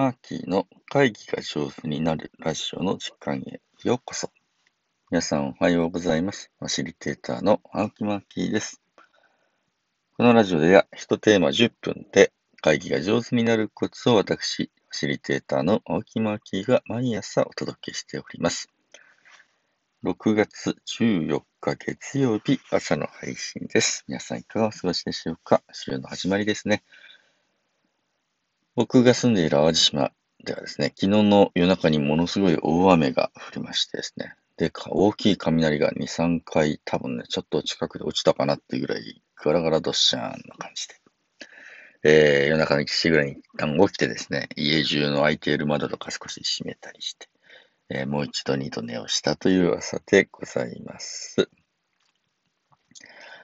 マーキーの会議が上手になるラジオの時間へようこそ。皆さんおはようございます。ファシリテーターの青木マーキーです。このラジオでは1テーマ10分で会議が上手になるコツを私、ファシリテーターの青木マーキーが毎朝お届けしております。6月14日月曜日朝の配信です。皆さんいかがお過ごしでしょうか？週の始まりですね。僕が住んでいる淡路島ではですね、昨日の夜中にものすごい大雨が降りましてですね、で、大きい雷が2、3回多分ね、ちょっと近くで落ちたかなっていうぐらい、ガラガラドッシャーンな感じで。えー、夜中の1時ぐらいに一旦起きてですね、家中の開いている窓とか少し閉めたりして、えー、もう一度二度寝をしたという朝でございます。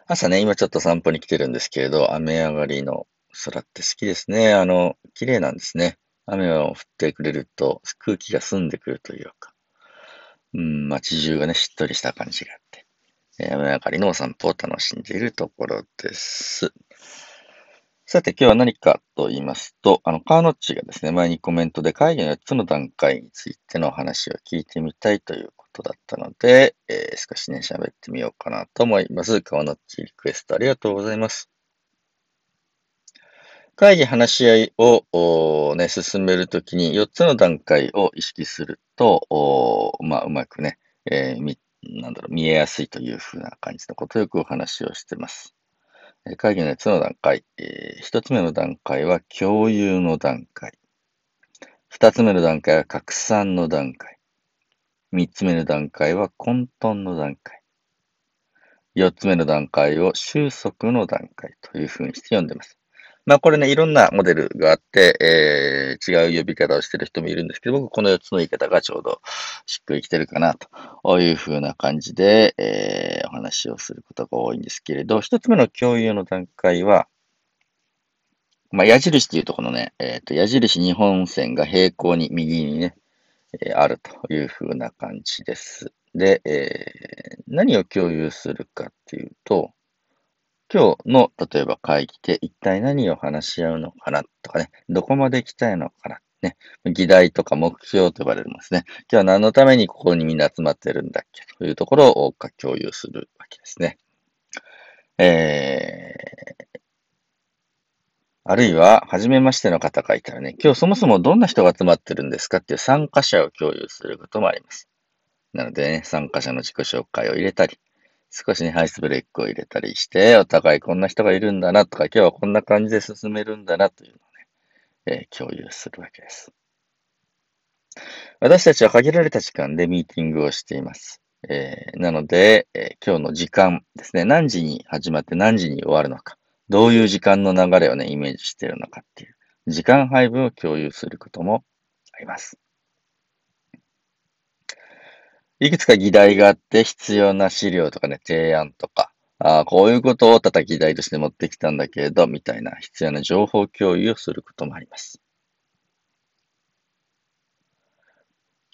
朝ね、今ちょっと散歩に来てるんですけれど、雨上がりの空って好きですね。あの、綺麗なんですね。雨を降ってくれると空気が澄んでくるというか、うん、街中がね、しっとりした感じがあって、雨上がりのお散歩を楽しんでいるところです。さて、今日は何かと言いますと、あの、カーノッチがですね、前にコメントで会議の4つの段階についての話を聞いてみたいということだったので、えー、少しね、喋ってみようかなと思います。カーノッチリクエストありがとうございます。会議話し合いを、ね、進めるときに4つの段階を意識すると、まあ、うまくね、えー、み、なんだろう、見えやすいというふうな感じのことをよくお話をしてます。会議の4つの段階、えー、1つ目の段階は共有の段階。2つ目の段階は拡散の段階。3つ目の段階は混沌の段階。4つ目の段階を収束の段階というふうにして読んでます。まあこれね、いろんなモデルがあって、えー、違う呼び方をしてる人もいるんですけど、僕この4つの言い方がちょうどしっくりきてるかなというふうな感じで、えー、お話をすることが多いんですけれど、1つ目の共有の段階は、まあ矢印っていうとこのね、えっ、ー、と矢印2本線が平行に右にね、えー、あるというふうな感じです。で、えー、何を共有するかっていうと、今日の、例えば会議で一体何を話し合うのかなとかね、どこまで行きたいのかな。ね、議題とか目標と呼ばれるもですね。今日は何のためにここにみんな集まってるんだっけというところを共有するわけですね。えー、あるいは、初めましての方がいたらね、今日そもそもどんな人が集まってるんですかっていう参加者を共有することもあります。なのでね、参加者の自己紹介を入れたり、少しね、ハイスブレイクを入れたりして、お互いこんな人がいるんだなとか、今日はこんな感じで進めるんだなというのをね、えー、共有するわけです。私たちは限られた時間でミーティングをしています。えー、なので、えー、今日の時間ですね、何時に始まって何時に終わるのか、どういう時間の流れをね、イメージしているのかっていう、時間配分を共有することもあります。いくつか議題があって必要な資料とかね、提案とか、あこういうことを叩き台として持ってきたんだけれど、みたいな必要な情報共有をすることもあります。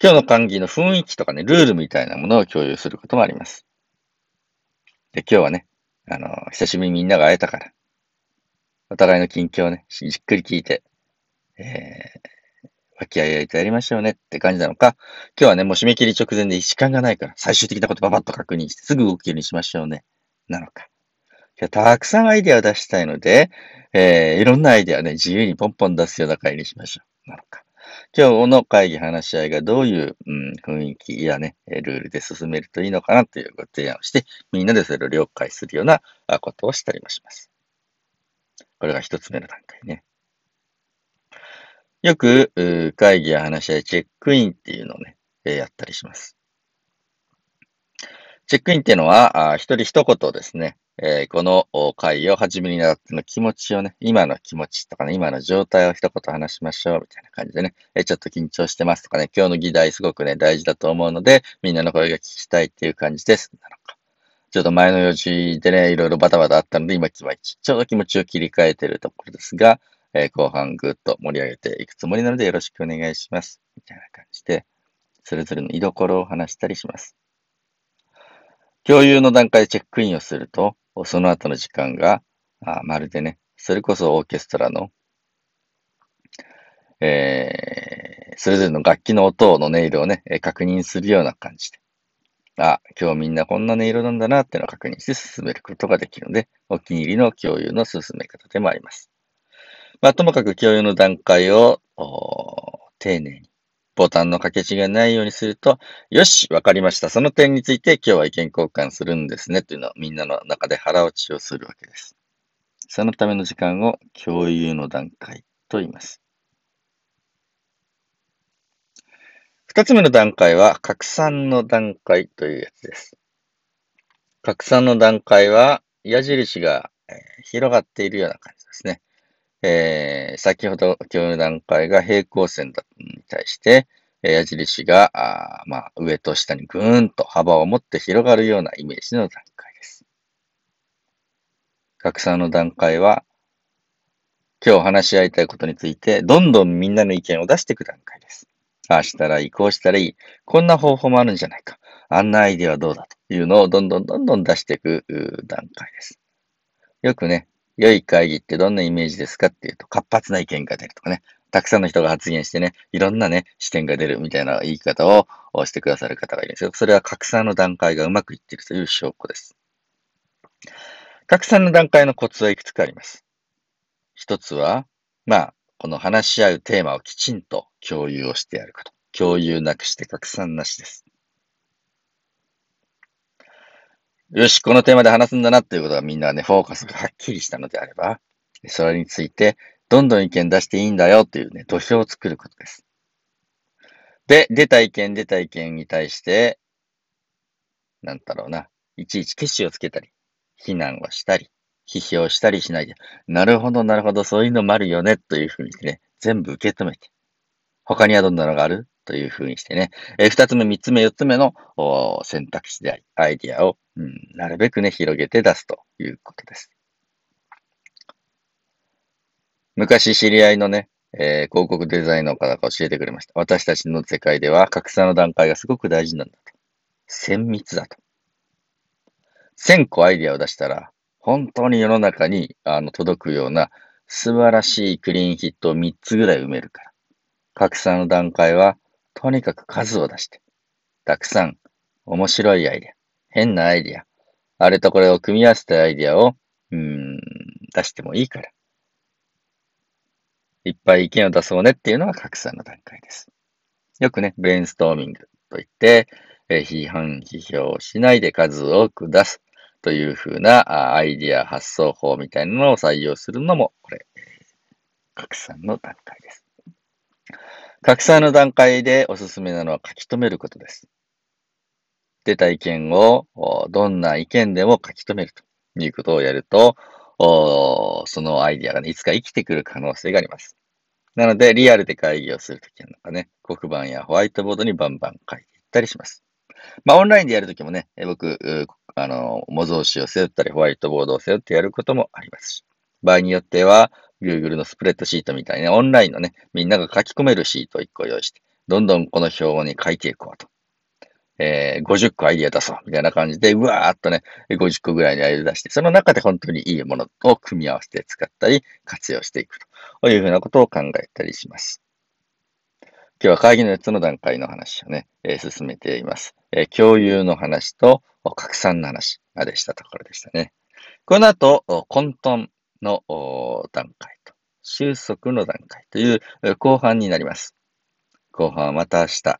今日の会議の雰囲気とかね、ルールみたいなものを共有することもあります。で、今日はね、あの、久しぶりにみんなが会えたから、お互いの近況をね、じっくり聞いて、えー、和気あいあいとやりましょうねって感じなのか、今日はね、もう締め切り直前で時間がないから、最終的なことばばっと確認してすぐ動けるようにしましょうね。なのか。今日たくさんアイデアを出したいので、えー、いろんなアイデアね、自由にポンポン出すような会にしましょう。なのか。今日の会議話し合いがどういう、うん、雰囲気やね、ルールで進めるといいのかなというご提案をして、みんなでそれを了解するようなことをしたりもします。これが一つ目の段階ね。よく、会議や話し合い、チェックインっていうのをね、やったりします。チェックインっていうのは、あ一人一言ですね、えー、この会議を始めになっての気持ちをね、今の気持ちとかね、今の状態を一言話しましょう、みたいな感じでね、えちょっと緊張してますとかね、今日の議題すごくね、大事だと思うので、みんなの声が聞きたいっていう感じです。なのか。ちょっと前の用事でね、いろいろバタバタあったので、今、ちょうど気持ちを切り替えてるところですが、えー、後半ぐっと盛り上げていくつもりなのでよろしくお願いします。みたいな感じで、それぞれの居所を話したりします。共有の段階でチェックインをすると、その後の時間が、あまるでね、それこそオーケストラの、えそれぞれの楽器の音の音色をね、確認するような感じで。あ、今日みんなこんな音色なんだなっていうのを確認して進めることができるので、お気に入りの共有の進め方でもあります。まあ、ともかく共有の段階を丁寧にボタンの掛け違いがないようにすると、よし、わかりました。その点について今日は意見交換するんですね。というのをみんなの中で腹落ちをするわけです。そのための時間を共有の段階と言います。二つ目の段階は、拡散の段階というやつです。拡散の段階は、矢印が広がっているような感じですね。えー、先ほど今日の段階が平行線だに対して、矢印が、あまあ、上と下にぐーんと幅を持って広がるようなイメージの段階です。拡散の段階は、今日話し合いたいことについて、どんどんみんなの意見を出していく段階です。ああしたらいい、こうしたらいい、こんな方法もあるんじゃないか、あんなアイディアはどうだというのをどんどんどんどん出していく段階です。よくね、良い会議ってどんなイメージですかっていうと、活発な意見が出るとかね、たくさんの人が発言してね、いろんなね、視点が出るみたいな言い方をしてくださる方がいるんですよ。それは拡散の段階がうまくいっているという証拠です。拡散の段階のコツはいくつかあります。一つは、まあ、この話し合うテーマをきちんと共有をしてやること。共有なくして拡散なしです。よし、このテーマで話すんだなっていうことがみんなね、フォーカスがはっきりしたのであれば、それについてどんどん意見出していいんだよっていうね、土俵を作ることです。で、出た意見、出た意見に対して、なんだろうな、いちいち決心をつけたり、非難をしたり、批評したりしないで、なるほど、なるほど、そういうのもあるよね、というふうにね、全部受け止めて、他にはどんなのがある？というふうにしてね、えー、二つ目、三つ目、四つ目の選択肢であり、アイディアを、うん、なるべくね、広げて出すということです。昔知り合いのね、えー、広告デザインの方が教えてくれました。私たちの世界では格差の段階がすごく大事なんだと。千密だと。千個アイディアを出したら、本当に世の中にあの届くような素晴らしいクリーンヒットを3つぐらい埋めるから。格差の段階はとにかく数を出して、たくさん面白いアイディア、変なアイディア、あれとこれを組み合わせたアイディアを、うん、出してもいいから。いっぱい意見を出そうねっていうのが拡散の段階です。よくね、ブレインストーミングといって、え批判、批評しないで数多く出すというふうなアイディア、発想法みたいなのを採用するのも、これ、拡散の段階です。拡散の段階でおすすめなのは書き留めることです。出た意見をどんな意見でも書き留めるということをやると、そのアイディアが、ね、いつか生きてくる可能性があります。なので、リアルで会議をするときなんかね、黒板やホワイトボードにバンバン書いていったりします。まあ、オンラインでやるときもね、僕、あの、模造紙を背負ったり、ホワイトボードを背負ってやることもありますし、場合によっては、Google のスプレッドシートみたいな、オンラインのね、みんなが書き込めるシートを1個用意して、どんどんこの表に書いていこうと。えー、50個アイディア出そう、みたいな感じで、うわーっとね、50個ぐらいのアイディア出して、その中で本当にいいものを組み合わせて使ったり、活用していくというふうなことを考えたりします。今日は会議の4つの段階の話をね、えー、進めています。えー、共有の話と拡散の話でしたところでしたね。この後、混沌の段階、収束の段階という後半になります。後半はまた明日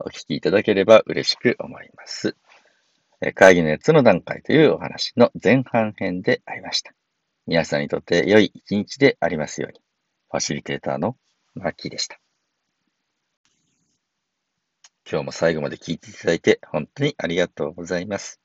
お聞きいただければ嬉しく思います。会議の4つの段階というお話の前半編でありました。皆さんにとって良い一日でありますように。ファシリテーターのマッキーでした。今日も最後まで聞いていただいて本当にありがとうございます。